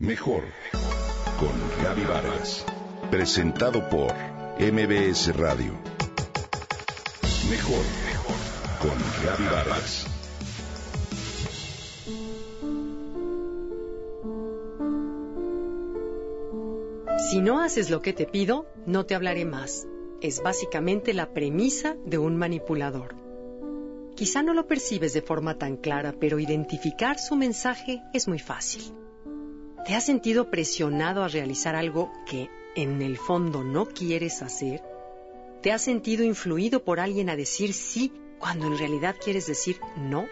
Mejor con Gaby Vargas. Presentado por MBS Radio. Mejor con Gaby Vargas. Si no haces lo que te pido, no te hablaré más. Es básicamente la premisa de un manipulador. Quizá no lo percibes de forma tan clara, pero identificar su mensaje es muy fácil. ¿Te has sentido presionado a realizar algo que en el fondo no quieres hacer? ¿Te has sentido influido por alguien a decir sí cuando en realidad quieres decir no?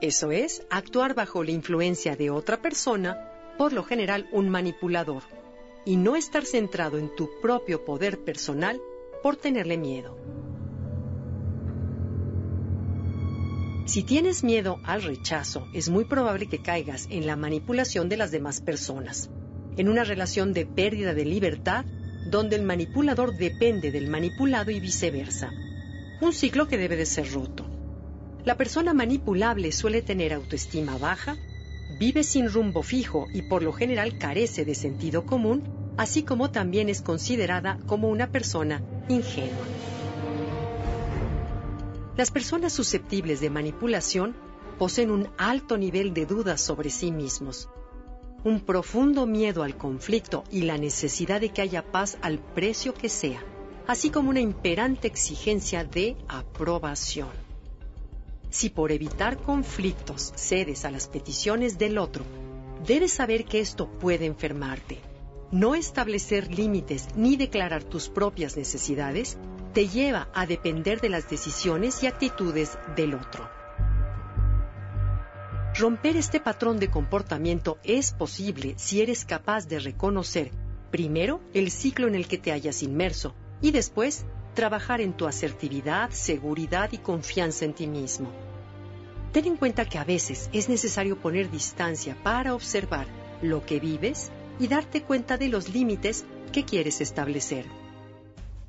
Eso es actuar bajo la influencia de otra persona, por lo general un manipulador, y no estar centrado en tu propio poder personal por tenerle miedo. Si tienes miedo al rechazo, es muy probable que caigas en la manipulación de las demás personas, en una relación de pérdida de libertad donde el manipulador depende del manipulado y viceversa. Un ciclo que debe de ser roto. La persona manipulable suele tener autoestima baja, vive sin rumbo fijo y por lo general carece de sentido común, así como también es considerada como una persona ingenua. Las personas susceptibles de manipulación poseen un alto nivel de dudas sobre sí mismos, un profundo miedo al conflicto y la necesidad de que haya paz al precio que sea, así como una imperante exigencia de aprobación. Si por evitar conflictos cedes a las peticiones del otro, debes saber que esto puede enfermarte. No establecer límites ni declarar tus propias necesidades te lleva a depender de las decisiones y actitudes del otro. Romper este patrón de comportamiento es posible si eres capaz de reconocer primero el ciclo en el que te hayas inmerso y después trabajar en tu asertividad, seguridad y confianza en ti mismo. Ten en cuenta que a veces es necesario poner distancia para observar lo que vives y darte cuenta de los límites que quieres establecer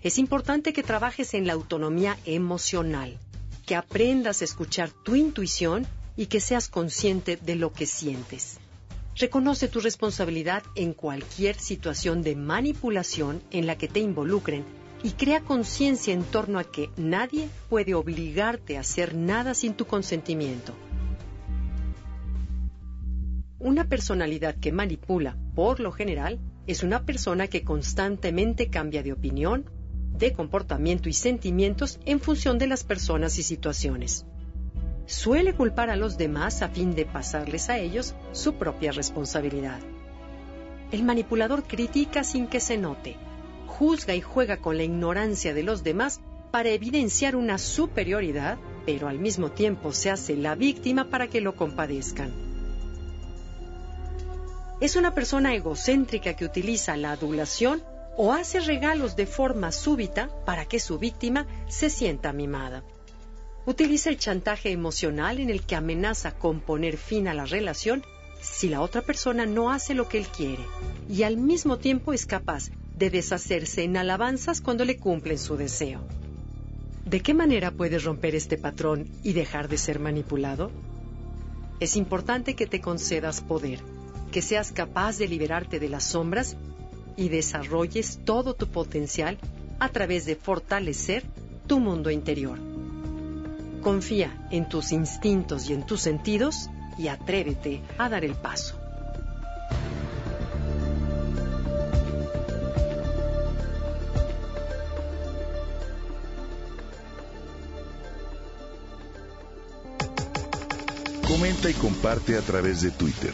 es importante que trabajes en la autonomía emocional, que aprendas a escuchar tu intuición y que seas consciente de lo que sientes. Reconoce tu responsabilidad en cualquier situación de manipulación en la que te involucren y crea conciencia en torno a que nadie puede obligarte a hacer nada sin tu consentimiento. Una personalidad que manipula, por lo general, es una persona que constantemente cambia de opinión, de comportamiento y sentimientos en función de las personas y situaciones. Suele culpar a los demás a fin de pasarles a ellos su propia responsabilidad. El manipulador critica sin que se note, juzga y juega con la ignorancia de los demás para evidenciar una superioridad, pero al mismo tiempo se hace la víctima para que lo compadezcan. Es una persona egocéntrica que utiliza la adulación o hace regalos de forma súbita para que su víctima se sienta mimada. Utiliza el chantaje emocional en el que amenaza con poner fin a la relación si la otra persona no hace lo que él quiere y al mismo tiempo es capaz de deshacerse en alabanzas cuando le cumplen su deseo. ¿De qué manera puedes romper este patrón y dejar de ser manipulado? Es importante que te concedas poder, que seas capaz de liberarte de las sombras y desarrolles todo tu potencial a través de fortalecer tu mundo interior. Confía en tus instintos y en tus sentidos y atrévete a dar el paso. Comenta y comparte a través de Twitter.